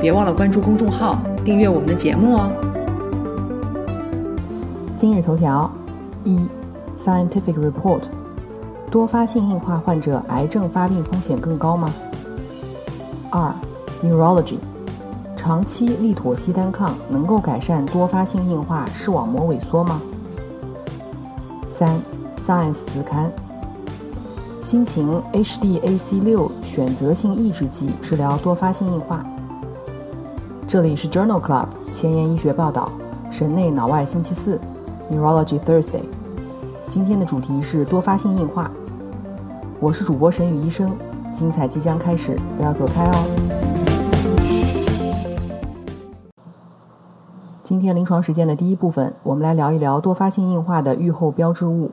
别忘了关注公众号，订阅我们的节目哦。今日头条：一，Scientific Report，多发性硬化患者癌症发病风险更高吗？二，Neurology，长期利妥昔单抗能够改善多发性硬化视网膜萎缩吗？三，Science 子刊，新型 HDAC6 选择性抑制剂治疗多发性硬化。这里是 Journal Club 前沿医学报道，神内脑外星期四，Neurology Thursday。今天的主题是多发性硬化。我是主播沈宇医生，精彩即将开始，不要走开哦。今天临床实践的第一部分，我们来聊一聊多发性硬化的预后标志物。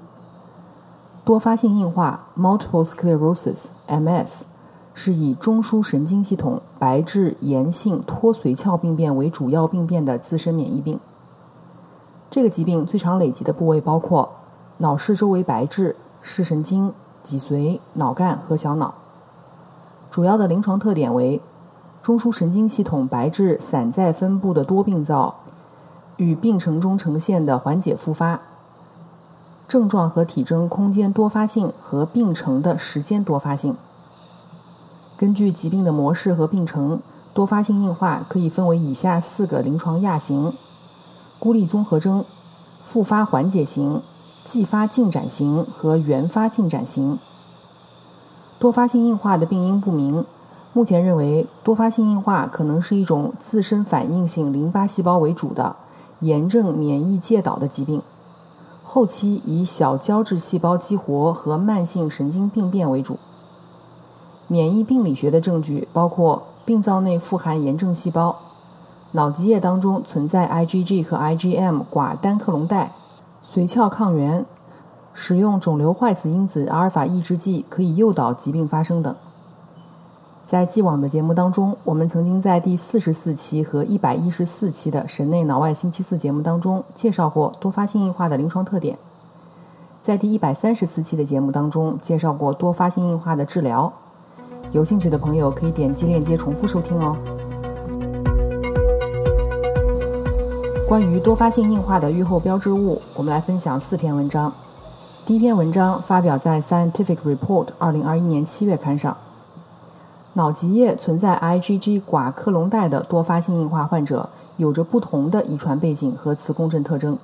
多发性硬化 （Multiple Sclerosis，MS）。是以中枢神经系统白质炎性脱髓鞘病变为主要病变的自身免疫病。这个疾病最常累及的部位包括脑室周围白质、视神经、脊髓、脑干和小脑。主要的临床特点为中枢神经系统白质散在分布的多病灶与病程中呈现的缓解复发症状和体征空间多发性和病程的时间多发性。根据疾病的模式和病程，多发性硬化可以分为以下四个临床亚型：孤立综合征、复发缓解型、继发进展型和原发进展型。多发性硬化的病因不明，目前认为多发性硬化可能是一种自身反应性淋巴细胞为主的炎症免疫介导的疾病，后期以小胶质细胞激活和慢性神经病变为主。免疫病理学的证据包括病灶内富含炎症细胞，脑脊液当中存在 IgG 和 IgM 寡单克隆带，髓鞘抗原，使用肿瘤坏死因子阿尔法抑制剂可以诱导疾病发生等。在既往的节目当中，我们曾经在第四十四期和一百一十四期的神内脑外星期四节目当中介绍过多发性硬化的临床特点，在第一百三十四期的节目当中介绍过多发性硬化的治疗。有兴趣的朋友可以点击链接重复收听哦。关于多发性硬化的预后标志物，我们来分享四篇文章。第一篇文章发表在《Scientific Report》二零二一年七月刊上。脑脊液存在 IgG 寡克隆带的多发性硬化患者，有着不同的遗传背景和磁共振特征。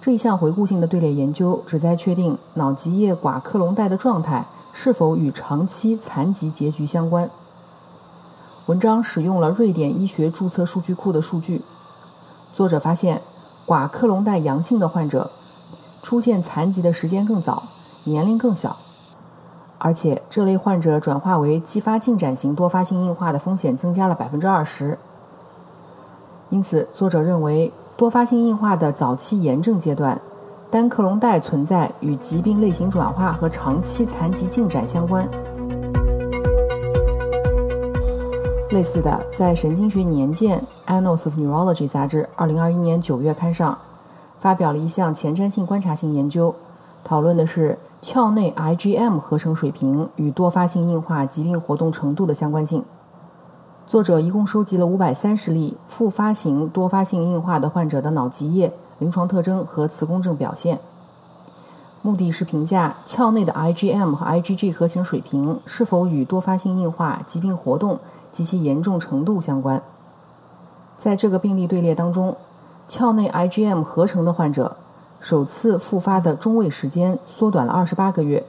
这一项回顾性的队列研究旨在确定脑脊液寡克隆带的状态。是否与长期残疾结局相关？文章使用了瑞典医学注册数据库的数据。作者发现，寡克隆带阳性的患者出现残疾的时间更早，年龄更小，而且这类患者转化为继发进展型多发性硬化的风险增加了百分之二十。因此，作者认为多发性硬化的早期炎症阶段。单克隆带存在与疾病类型转化和长期残疾进展相关。类似的，在《神经学年鉴》（Annals of Neurology） 杂志2021年9月刊上，发表了一项前瞻性观察性研究，讨论的是鞘内 IgM 合成水平与多发性硬化疾病活动程度的相关性。作者一共收集了530例复发型多发性硬化的患者的脑脊液。临床特征和磁共振表现，目的是评价鞘内的 IgM 和 IgG 合成水平是否与多发性硬化疾病活动及其严重程度相关。在这个病例队列当中，鞘内 IgM 合成的患者首次复发的中位时间缩短了二十八个月，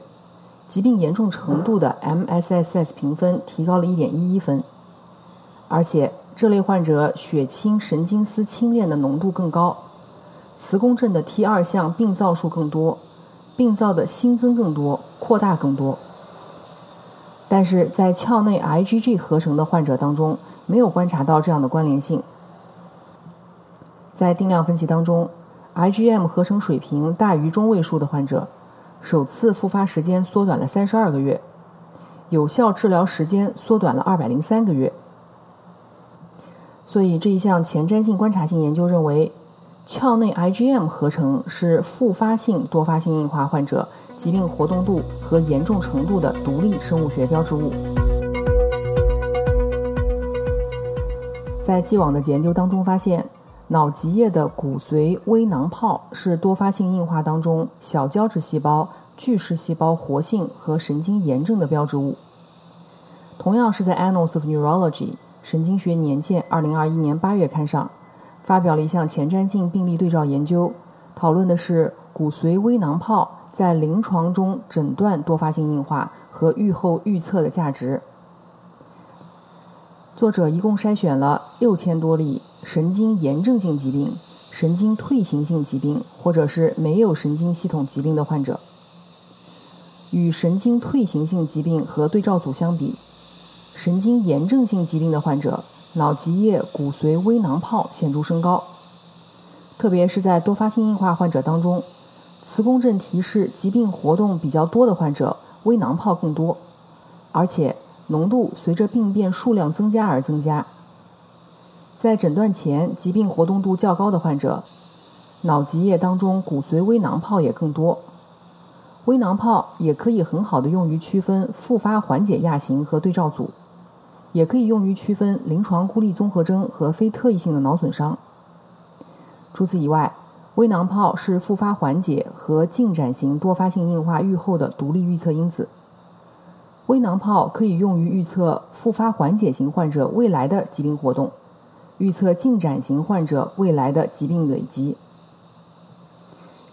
疾病严重程度的 MSSS 评分提高了一点一一分，而且这类患者血清神经丝清链的浓度更高。磁共振的 T 二项病灶数更多，病灶的新增更多，扩大更多。但是在鞘内 IgG 合成的患者当中，没有观察到这样的关联性。在定量分析当中，IgM 合成水平大于中位数的患者，首次复发时间缩短了三十二个月，有效治疗时间缩短了二百零三个月。所以这一项前瞻性观察性研究认为，鞘内 IgM 合成是复发性多发性硬化患者疾病活动度和严重程度的独立生物学标志物。在既往的研究当中发现，脑脊液的骨髓微囊泡是多发性硬化当中小胶质细胞、巨噬细胞活性和神经炎症的标志物。同样是在《Annals of Neurology》神经学年鉴二零二一年八月刊上，发表了一项前瞻性病例对照研究，讨论的是骨髓微囊泡在临床中诊断多发性硬化和预后预测的价值。作者一共筛选了六千多例神经炎症性疾病、神经退行性疾病或者是没有神经系统疾病的患者。与神经退行性疾病和对照组相比，神经炎症性疾病的患者脑脊液骨髓微囊泡显著升高，特别是在多发性硬化患者当中，磁共振提示疾病活动比较多的患者微囊泡更多，而且。浓度随着病变数量增加而增加。在诊断前疾病活动度较高的患者，脑脊液当中骨髓微囊泡也更多。微囊泡也可以很好的用于区分复发缓解亚型和对照组，也可以用于区分临床孤立综合征和非特异性的脑损伤。除此以外，微囊泡是复发缓解和进展型多发性硬化预后的独立预测因子。微囊泡可以用于预测复发缓解型患者未来的疾病活动，预测进展型患者未来的疾病累积。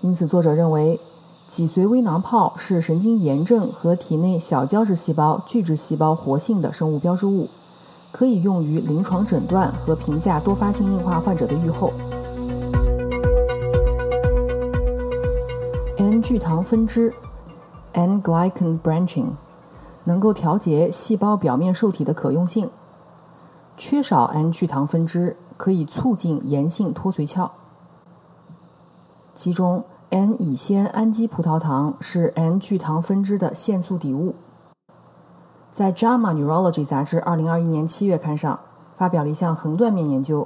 因此，作者认为，脊髓微囊泡是神经炎症和体内小胶质细胞、巨质细胞活性的生物标志物，可以用于临床诊断和评价多发性硬化患者的预后。N 聚糖分支 （N-glycan branching）。能够调节细胞表面受体的可用性，缺少 N 聚糖分支可以促进炎性脱髓鞘。其中，N 乙酰氨基葡萄糖是 N 聚糖分支的限速底物。在《JAMA Neurology》杂志2021年7月刊上发表了一项横断面研究，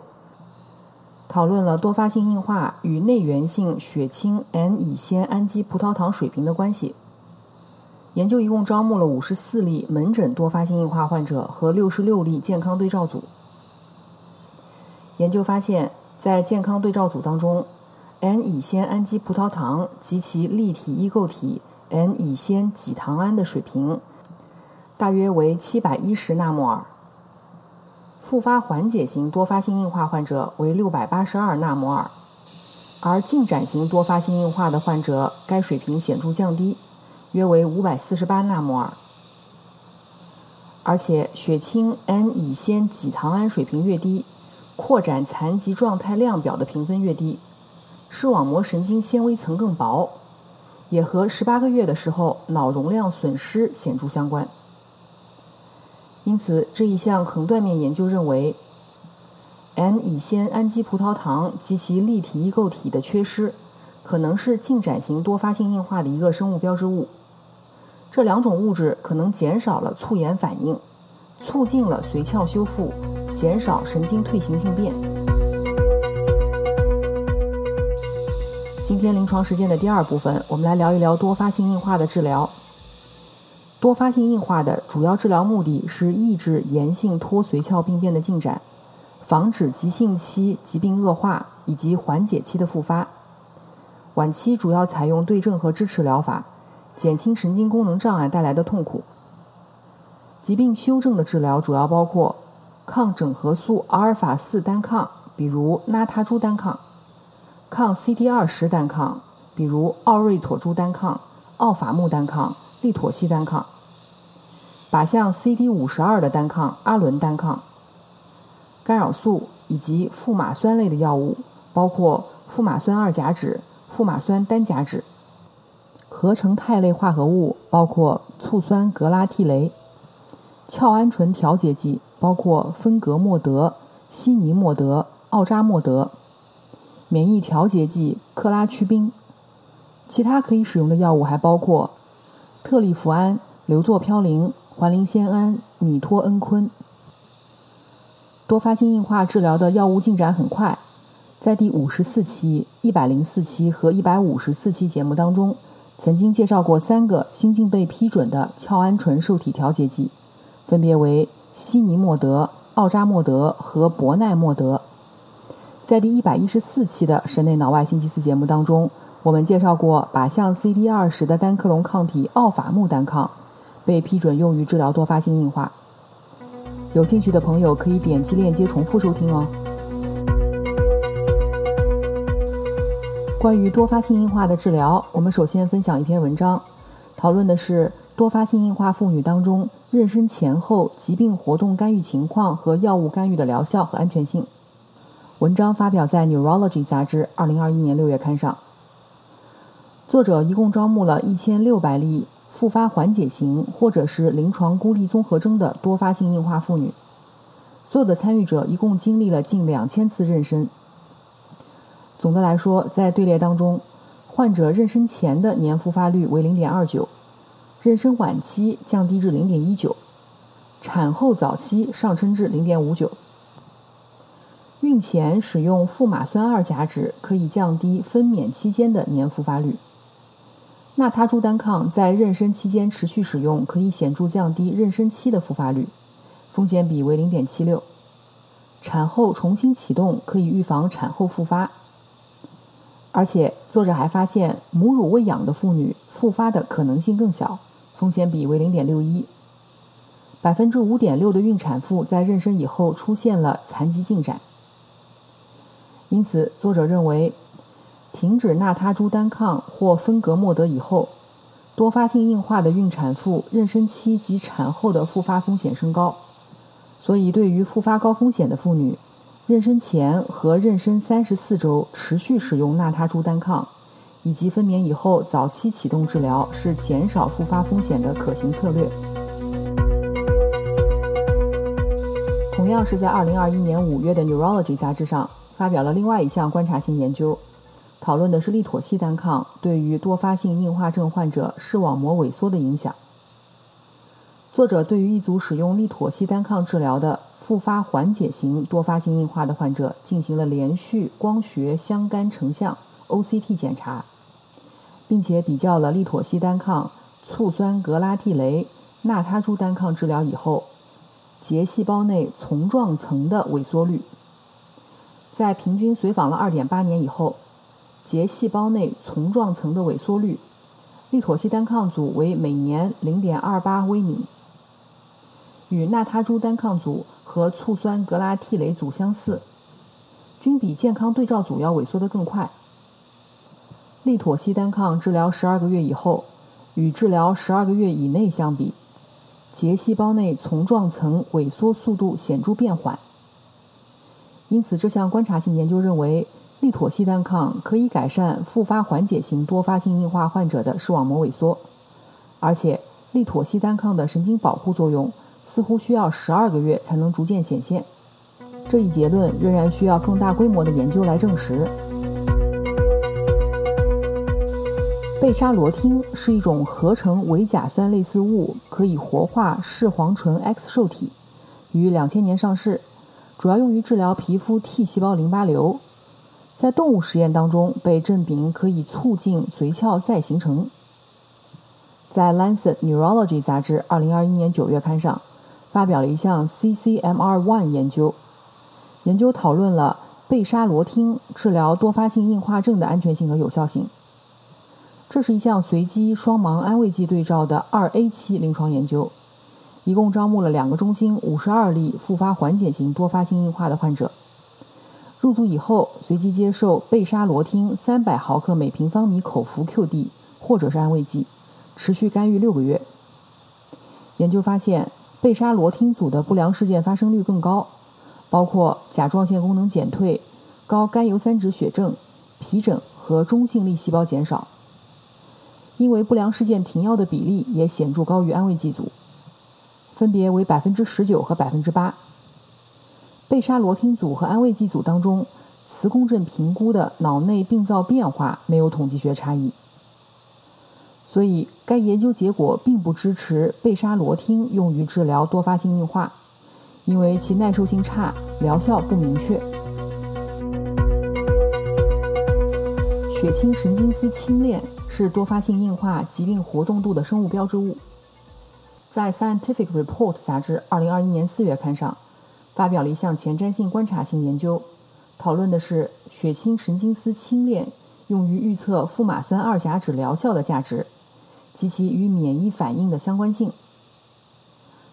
讨论了多发性硬化与内源性血清 N 乙酰氨基葡萄糖水平的关系。研究一共招募了五十四例门诊多发性硬化患者和六十六例健康对照组。研究发现，在健康对照组当中，N 乙酰氨基葡萄糖及其立体异构体 N 乙酰己糖胺的水平大约为七百一十纳摩尔，复发缓解型多发性硬化患者为六百八十二纳摩尔，而进展型多发性硬化的患者，该水平显著降低。约为五百四十八纳摩尔，而且血清 N 乙酰己糖胺水平越低，扩展残疾状态量表的评分越低，视网膜神经纤维层更薄，也和十八个月的时候脑容量损失显著相关。因此，这一项横断面研究认为，N 乙酰氨基葡萄糖及其立体异构体的缺失，可能是进展型多发性硬化的一个生物标志物。这两种物质可能减少了促炎反应，促进了髓鞘修复，减少神经退行性变。今天临床实践的第二部分，我们来聊一聊多发性硬化的治疗。多发性硬化的主要治疗目的是抑制炎性脱髓鞘病变的进展，防止急性期疾病恶化以及缓解期的复发。晚期主要采用对症和支持疗法。减轻神经功能障碍带来的痛苦。疾病修正的治疗主要包括抗整合素阿尔法四单抗，比如那他珠单抗；抗 CD 二十单抗，比如奥瑞妥珠单抗、奥法木单抗、利妥昔单抗；靶向 CD 五十二的单抗阿伦单抗；干扰素以及富马酸类的药物，包括富马酸二甲酯、富马酸单甲酯。合成肽类化合物包括醋酸格拉替雷、鞘氨醇调节剂包括芬格莫德、西尼莫德、奥扎莫德；免疫调节剂克拉曲宾。其他可以使用的药物还包括特利福安、硫唑嘌呤、环磷酰胺、米托恩醌。多发性硬化治疗的药物进展很快，在第五十四期、一百零四期和一百五十四期节目当中，曾经介绍过三个新近被批准的鞘氨醇受体调节剂，分别为西尼莫德、奥扎莫德和博奈莫德。在第一百一十四期的神内脑外星期四节目当中，我们介绍过靶向 CD 二十的单克隆抗体奥法木单抗，被批准用于治疗多发性硬化。有兴趣的朋友可以点击链接重复收听哦。关于多发性硬化的治疗，我们首先分享一篇文章，讨论的是多发性硬化妇女当中妊娠前后疾病活动干预情况和药物干预的疗效和安全性。文章发表在《Neurology》杂志2021年6月刊上。作者一共招募了1600例。复发缓解型或者是临床孤立综合征的多发性硬化妇女，所有的参与者一共经历了近两千次妊娠。总的来说，在队列当中，患者妊娠前的年复发率为零点二九，妊娠晚期降低至零点一九，产后早期上升至零点五九。孕前使用富马酸二甲酯可以降低分娩期间的年复发率。纳他珠单抗在妊娠期间持续使用，可以显著降低妊娠期的复发率，风险比为零点七六。产后重新启动可以预防产后复发，而且作者还发现母乳喂养的妇女复发的可能性更小，风险比为零点六一。百分之五点六的孕产妇在妊娠以后出现了残疾进展，因此作者认为。停止纳他珠单抗或芬格莫德以后，多发性硬化的孕产妇妊娠期及产后的复发风险升高。所以，对于复发高风险的妇女，妊娠前和妊娠三十四周持续使用纳他珠单抗，以及分娩以后早期启动治疗是减少复发风险的可行策略。同样是在二零二一年五月的《Neurology》杂志上发表了另外一项观察性研究。讨论的是利妥昔单抗对于多发性硬化症患者视网膜萎缩的影响。作者对于一组使用利妥昔单抗治疗的复发缓解型多发性硬化的患者进行了连续光学相干成像 （OCT） 检查，并且比较了利妥昔单抗、醋酸格拉替雷、纳他珠单抗治疗以后结细胞内丛状层的萎缩率。在平均随访了2.8年以后。结细胞内丛状层的萎缩率，利妥昔单抗组为每年0.28微米，与纳他珠单抗组和醋酸格拉替雷组相似，均比健康对照组要萎缩得更快。利妥昔单抗治疗12个月以后，与治疗12个月以内相比，结细胞内丛状层萎缩速度显著变缓。因此，这项观察性研究认为。利妥昔单抗可以改善复发缓解型多发性硬化患者的视网膜萎缩，而且利妥昔单抗的神经保护作用似乎需要十二个月才能逐渐显现。这一结论仍然需要更大规模的研究来证实。贝沙罗汀是一种合成伪甲酸类似物，可以活化视黄醇 X 受体，于两千年上市，主要用于治疗皮肤 T 细胞淋巴瘤。在动物实验当中被证明可以促进髓鞘再形成。在《Lancet Neurology》杂志2021年9月刊上，发表了一项 CCMR1 研究，研究讨论了贝沙罗汀治疗多发性硬化症的安全性和有效性。这是一项随机双盲安慰剂对照的 2A 期临床研究，一共招募了两个中心52例复发缓解型多发性硬化的患者。入组以后，随机接受贝沙罗汀三百毫克每平方米口服 QD 或者是安慰剂，持续干预六个月。研究发现，贝沙罗汀组的不良事件发生率更高，包括甲状腺功能减退、高甘油三酯血症、皮疹和中性粒细胞减少。因为不良事件停药的比例也显著高于安慰剂组。分别为百分之十九和百分之八。贝沙罗汀组和安慰剂组当中，磁共振评估的脑内病灶变化没有统计学差异。所以，该研究结果并不支持贝沙罗汀用于治疗多发性硬化，因为其耐受性差，疗效不明确。血清神经丝轻链是多发性硬化疾病活动度的生物标志物。在《Scientific Report》杂志2021年4月刊上，发表了一项前瞻性观察性研究，讨论的是血清神经丝轻链用于预测富马酸二甲酯疗效的价值。及其与免疫反应的相关性。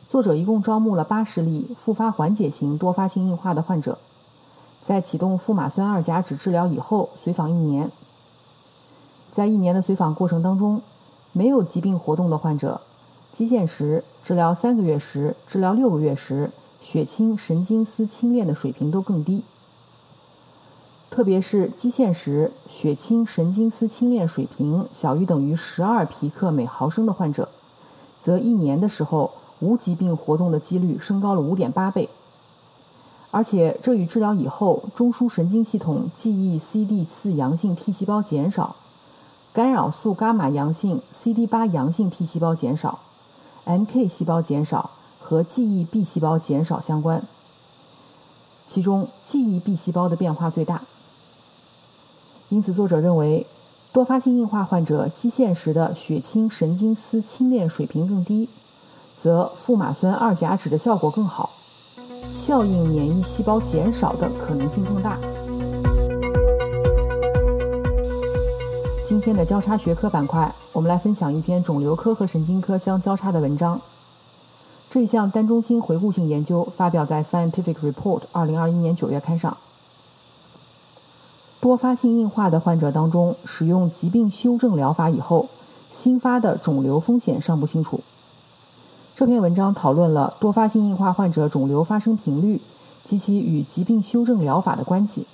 作者一共招募了八十例复发缓解型多发性硬化的患者，在启动富马酸二甲酯治疗以后随访一年。在一年的随访过程当中，没有疾病活动的患者，基线时治疗三个月时、治疗六个月时，血清神经丝轻链的水平都更低。特别是基线时血清神经丝轻链水平小于等于十二皮克每毫升的患者，则一年的时候无疾病活动的几率升高了五点八倍。而且这与治疗以后中枢神经系统记忆 CD 四阳性 T 细胞减少、干扰素伽马阳性 CD 八阳性 T 细胞减少、NK 细胞减少和记忆 B 细胞减少相关。其中记忆 B 细胞的变化最大。因此，作者认为，多发性硬化患者基线时的血清神经丝轻链水平更低，则富马酸二甲酯的效果更好，效应免疫细胞减少的可能性更大。今天的交叉学科板块，我们来分享一篇肿瘤科和神经科相交叉的文章。这一项单中心回顾性研究发表在《Scientific Report》二零二一年九月刊上。多发性硬化的患者当中，使用疾病修正疗法以后，新发的肿瘤风险尚不清楚。这篇文章讨论了多发性硬化患者肿瘤发生频率及其与疾病修正疗法的关系。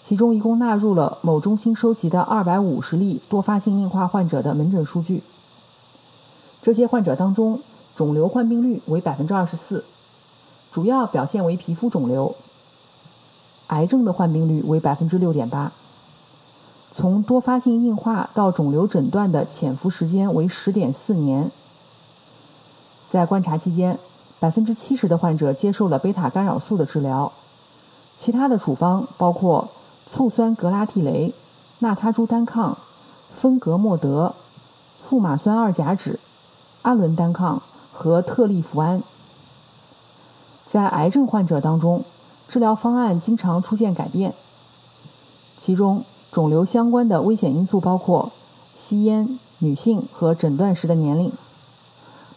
其中一共纳入了某中心收集的二百五十例多发性硬化患者的门诊数据。这些患者当中，肿瘤患病率为百分之二十四，主要表现为皮肤肿瘤。癌症的患病率为百分之六点八，从多发性硬化到肿瘤诊断的潜伏时间为十点四年。在观察期间，百分之七十的患者接受了贝塔干扰素的治疗，其他的处方包括醋酸格拉替雷、纳他珠单抗、芬格莫德、富马酸二甲酯、阿伦单抗和特利福安。在癌症患者当中，治疗方案经常出现改变，其中肿瘤相关的危险因素包括吸烟、女性和诊断时的年龄；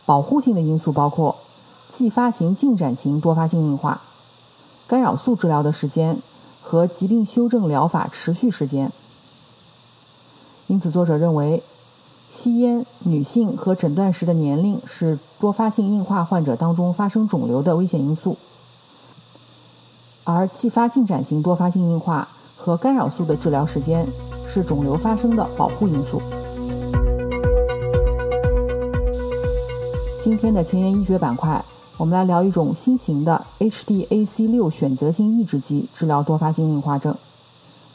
保护性的因素包括继发型进展型多发性硬化、干扰素治疗的时间和疾病修正疗法持续时间。因此，作者认为，吸烟、女性和诊断时的年龄是多发性硬化患者当中发生肿瘤的危险因素。而继发进展型多发性硬化和干扰素的治疗时间是肿瘤发生的保护因素。今天的前沿医学板块，我们来聊一种新型的 HDAC6 选择性抑制剂治疗多发性硬化症。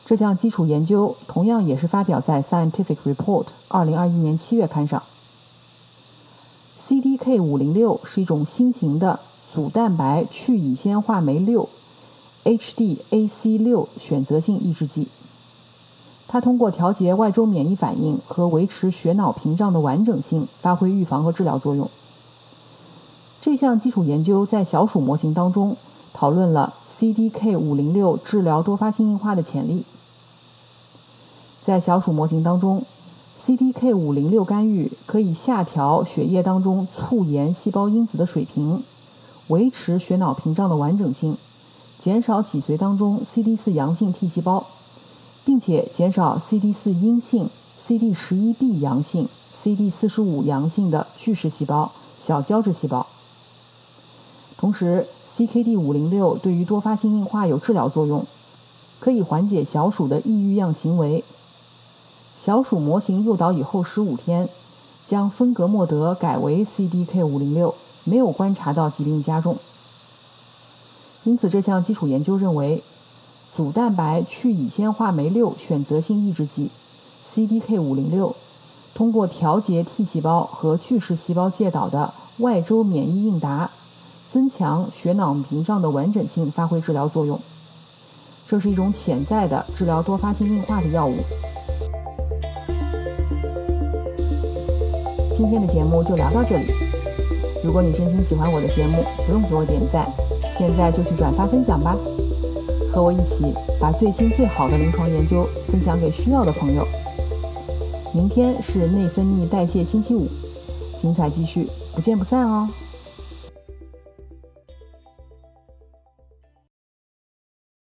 这项基础研究同样也是发表在《Scientific Report》2021年7月刊上。CDK506 是一种新型的组蛋白去乙酰化酶六。HDAC6 选择性抑制剂，它通过调节外周免疫反应和维持血脑屏障的完整性，发挥预防和治疗作用。这项基础研究在小鼠模型当中讨论了 CDK506 治疗多发性硬化的潜力。在小鼠模型当中，CDK506 干预可以下调血液当中促炎细胞因子的水平，维持血脑屏障的完整性。减少脊髓当中 CD 四阳性 T 细胞，并且减少 CD 四阴性、CD 十一 B 阳性、CD 四十五阳性的巨噬细胞、小胶质细胞。同时，CKD 五零六对于多发性硬化有治疗作用，可以缓解小鼠的抑郁样行为。小鼠模型诱导以后十五天，将芬格莫德改为 CDK 五零六，没有观察到疾病加重。因此，这项基础研究认为，组蛋白去乙酰化酶六选择性抑制剂 （CDK 五零六）通过调节 T 细胞和巨噬细胞介导的外周免疫应答，增强血脑屏障的完整性，发挥治疗作用。这是一种潜在的治疗多发性硬化的药物。今天的节目就聊到这里。如果你真心喜欢我的节目，不用给我点赞，现在就去转发分享吧，和我一起把最新最好的临床研究分享给需要的朋友。明天是内分泌代谢星期五，精彩继续，不见不散哦。